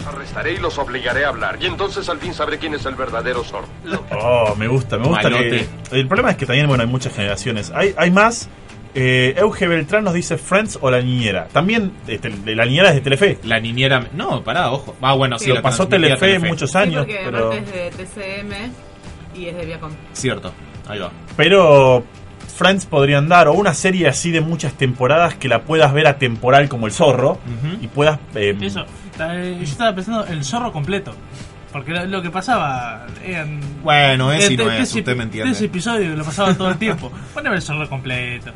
Arrestaré y los obligaré a hablar. Y entonces al fin sabré quién es el verdadero zorro. Oh, me gusta, me gusta que... El problema es que también, bueno, hay muchas generaciones. Hay, hay más... Eh, Euge Beltrán nos dice Friends o La Niñera. También, este, La Niñera es de Telefe. La niñera... No, pará, ojo. Ah, bueno, sí, lo la pasó transmitía Telefe, muchos Sí, años, pero... es de TCM y es de Viacom. Cierto, ahí va. Pero Friends podrían dar, o una serie así de muchas temporadas que la puedas ver a temporal como el zorro y puedas... eh, Eso, yo estaba pensando el zorro completo. Porque lo, que pasaba eran. Bueno, es y no es, usted me entiende. Tres episodios que lo pasaba todo el tiempo. Poneme el zorro completo.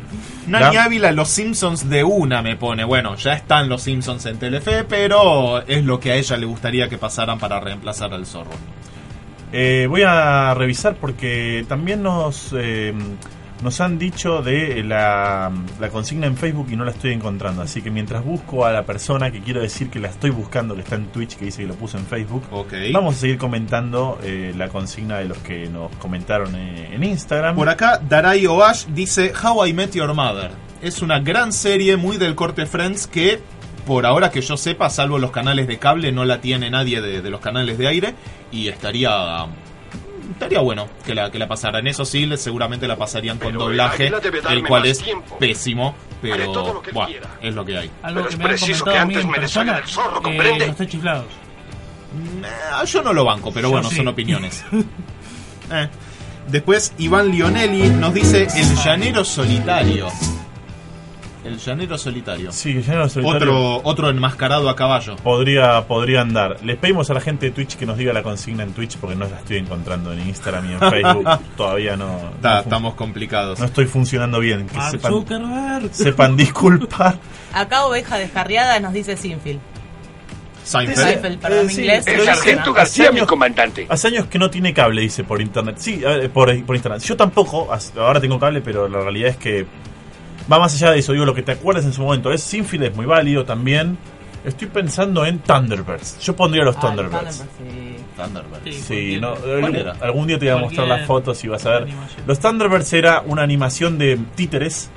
Nani Ávila, los Simpsons de una me pone. Bueno, ya están los Simpsons en Telefe, pero es lo que a ella le gustaría que pasaran para reemplazar al zorro. Eh, voy a revisar porque también nos, eh, nos han dicho de la, la consigna en Facebook y no la estoy encontrando. Así que mientras busco a la persona que quiero decir que la estoy buscando, que está en Twitch, que dice que lo puso en Facebook, vamos a seguir comentando eh, la consigna de los que nos comentaron eh, en Instagram. Por acá, Darai Oash dice How I Met Your Mother. Es una gran serie muy del corte Friends que, por ahora que yo sepa, salvo los canales de cable, no la tiene nadie de, de los canales de aire. Y estaría. Estaría bueno que la, que la pasaran. Eso sí, seguramente la pasarían con Pero doblaje, el cual es tiempo. pésimo, pero quiera. es lo que hay. Algo Pero que es me han preciso comentado que a mí en persona. del zorro, eh, ¿comprende? los techiflados. Ah, yo no lo banco, pero Yo bueno, sí. son opiniones. Eh. Después Iván Lionelli nos dice El llanero solitario. El llanero solitario. Sí, el llanero solitario. Otro, otro enmascarado a caballo. Podría, podría andar. Les pedimos a la gente de Twitch que nos diga la consigna en Twitch porque no la estoy encontrando en Instagram y en Facebook. Todavía no. Ta- no fun- estamos complicados. No estoy funcionando bien. Que sepan, Zuckerberg. sepan disculpar. Acá Oveja Descarriada nos dice Sinfield. Seinfeld. Seinfeld, perdón, en Eh, sí, El dice- sargento García, mi años- comandante. Hace años que no tiene cable, dice por internet. Sí, eh, por, por internet. Yo tampoco, ahora tengo cable, pero la realidad es que va más allá de eso. Digo, lo que te acuerdas en su momento es Sinfield, es muy válido también. Estoy pensando en Thunderbirds. Yo pondría los Ah, Thunderbirds. Thunderbird. Sí, no, ¿Cuál algún, era? algún día te voy a mostrar las fotos y vas a ver. Los Thunderbirds era una animación de títeres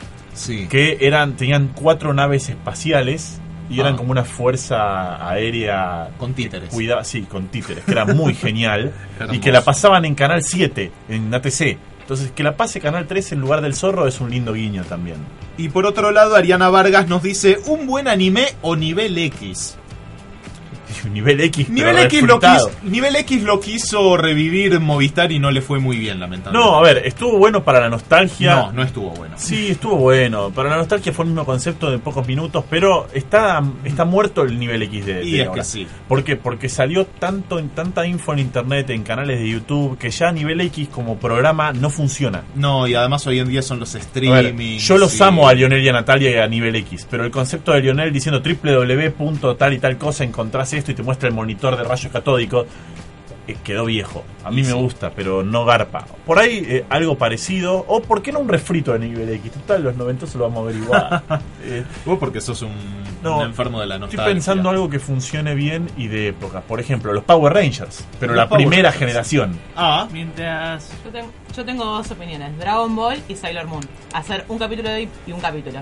que eran tenían cuatro naves espaciales y eran Ah. como una fuerza aérea Con títeres. Cuida, sí, con títeres, que era muy genial y que la pasaban en Canal 7, en ATC. Entonces, que la pase Canal 3 en lugar del zorro es un lindo guiño también. Y por otro lado, Ariana Vargas nos dice un buen anime o nivel X. Nivel X, Nivel X, lo quiso, nivel X lo quiso revivir Movistar y no le fue muy bien, lamentablemente. No, a ver, estuvo bueno para la nostalgia. No, no estuvo bueno. Sí, estuvo bueno. Para la nostalgia fue el mismo concepto de pocos minutos, pero está, está muerto el nivel X de, Y de es ahora. que sí. ¿Por qué? Porque salió tanto en tanta info en internet, en canales de YouTube, que ya nivel X como programa no funciona. No, y además hoy en día son los streaming. yo los sí. amo a Lionel y a Natalia y a nivel X, pero el concepto de Lionel diciendo www. tal y tal cosa, encontrás esto y te muestra el monitor de rayos catódicos, eh, quedó viejo. A mí me gusta, pero no garpa. Por ahí eh, algo parecido, o por qué no un refrito de nivel X. Total, los 90 se lo vamos a ver igual. Eh, Vos porque sos un, No, un enfermo de la nostalgia. Estoy pensando algo que funcione bien y de época. Por ejemplo, los Power Rangers, pero Los la Power primera Rangers. generación. Ah. Mientras. Yo, tengo- yo tengo dos opiniones: Dragon Ball y Sailor Moon. Hacer un capítulo de hoy y un capítulo.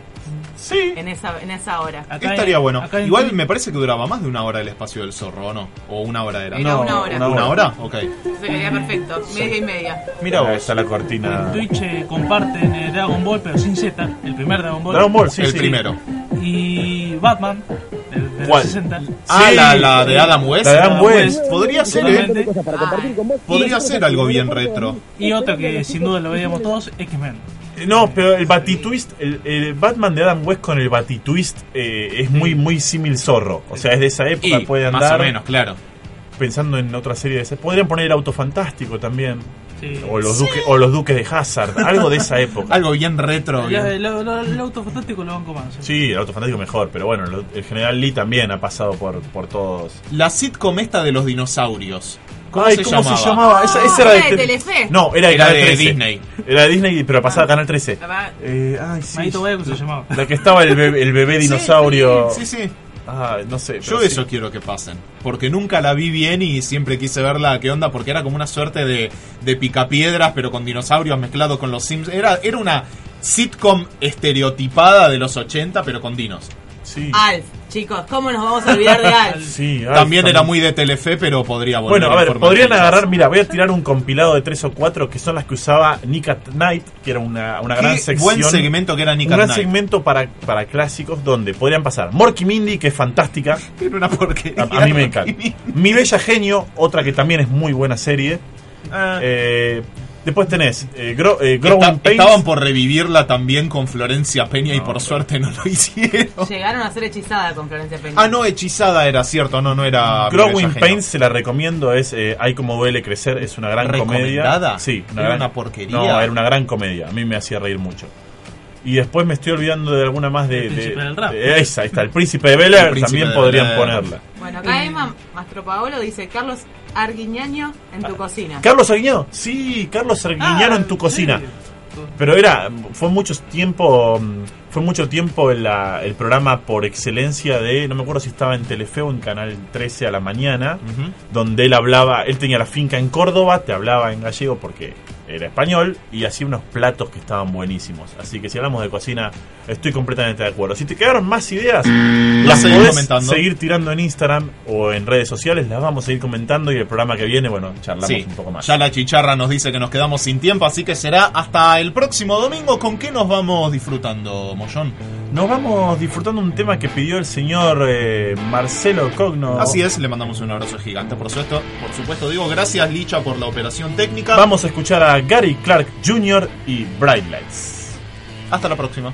Sí. En esa, en esa hora. Estaría bueno. Igual me parece que duraba más de una hora el espacio del zorro, ¿o no? O una hora era. Era una hora. ¿Una hora? Ok. Se perfecto. Media y media. Mira vos, está la cortina. En Twitch eh, comparten eh, Dragon Ball, pero sin Z, el primer Dragon Ball. Dragon Ball, sí, El sí. primero. Y Batman, de, de los ¿Cuál? 60. Ah, la, la de Adam West. La de Adam West. Podría ser, ¿eh? Totalmente. Podría ser algo bien retro. Y otro que sin duda lo veíamos todos, X-Men. Eh, No, pero el Batitwist, el, el Batman de Adam West con el Batitwist eh, es muy muy símil zorro. O sea, es de esa época, Y, puede andar. más o menos, claro. Pensando en otra serie de ese. Podrían poner el Auto Fantástico también. Sí. O los, duques, o los Duques de Hazard. Algo de esa época. Algo bien retro. Bien. El auto fantástico lo banco más. Sí, el Auto Fantástico mejor. Pero bueno, lo- el General Lee también ha pasado por, por todos. La sitcom esta de los dinosaurios. ¿Cómo, Ay, se, ¿cómo llamaba? se llamaba? Esa, esa era de, Ah, de Telefe. No, era de, Era Canal de 13. Disney. Era de Disney, pero pasaba a Canal 13. Papá, Eh, ay, sí. Se llamaba. La que estaba el bebé, el bebé dinosaurio. Sí, sí. Ah, no sé. Yo sí. eso quiero que pasen. Porque nunca la vi bien y siempre quise verla qué onda, porque era como una suerte de, de picapiedras, pero con dinosaurios mezclados con los Sims. Era, era una sitcom estereotipada de los 80, pero con dinos. Sí. Alf, chicos, ¿cómo nos vamos a olvidar de Alf? Sí, ay, También era muy de Telefe, pero podría volver Bueno, a ver, podrían agarrar, mira, voy a tirar un compilado de tres o cuatro que son las que usaba Nick at Night, que era una, una Qué gran sección. buen segmento que era Nick Un at gran Night. segmento para, para clásicos donde podrían pasar Morky Mindy, que es fantástica. Era una porquería. A, a mí me encanta. Mi Bella Genio, otra que también es muy buena serie. Ah. Eh, después tenés eh, Gro- eh, Está- Growing Pains. estaban por revivirla también con Florencia Peña y por suerte no lo hicieron. Llegaron a ser hechizada con Florencia Peña. Ah, no, hechizada era cierto, no, no era. Growing. Pains se la recomiendo, es eh, Hay como duele crecer, es una gran comedia. Sí, Era una porquería. No, era una gran comedia, a mí me hacía reír mucho. Y después me estoy olvidando de alguna más de... El de- Príncipe del Rap. de- esa, ahí está, el Príncipe de Bel Air, también podrían ponerla. Bueno, acá Emma Mastropaolo dice Carlos Arguiñaño en tu cocina. Carlos Arguiñano, sí, Carlos Arguiñano Ah, en tu sí. cocina. Pero era, fue mucho tiempo, fue mucho tiempo el, la- el programa por excelencia de, no me acuerdo si estaba en Telefe o en Canal 13 a la mañana, donde él hablaba, él tenía la finca en Córdoba, te hablaba en gallego porque era español y hacía unos platos que estaban buenísimos. Así que si hablamos de cocina, estoy completamente de acuerdo. Si te quedaron más ideas, las seguís podés comentando. seguir tirando en Instagram o en redes sociales, las vamos a ir comentando y el programa que viene, bueno, charlamos Sí, un poco más. ya la chicharra nos dice que nos quedamos sin tiempo, así que será hasta el próximo domingo. ¿Con qué nos vamos disfrutando, Mollón? Nos vamos disfrutando un tema que pidió el señor eh, Marcelo Cogno. Así es, le mandamos un abrazo gigante. Por supuesto, por supuesto, digo gracias Licha por la operación técnica. Vamos a escuchar a Gary Clark Jr. y Bright Lights. Hasta la próxima.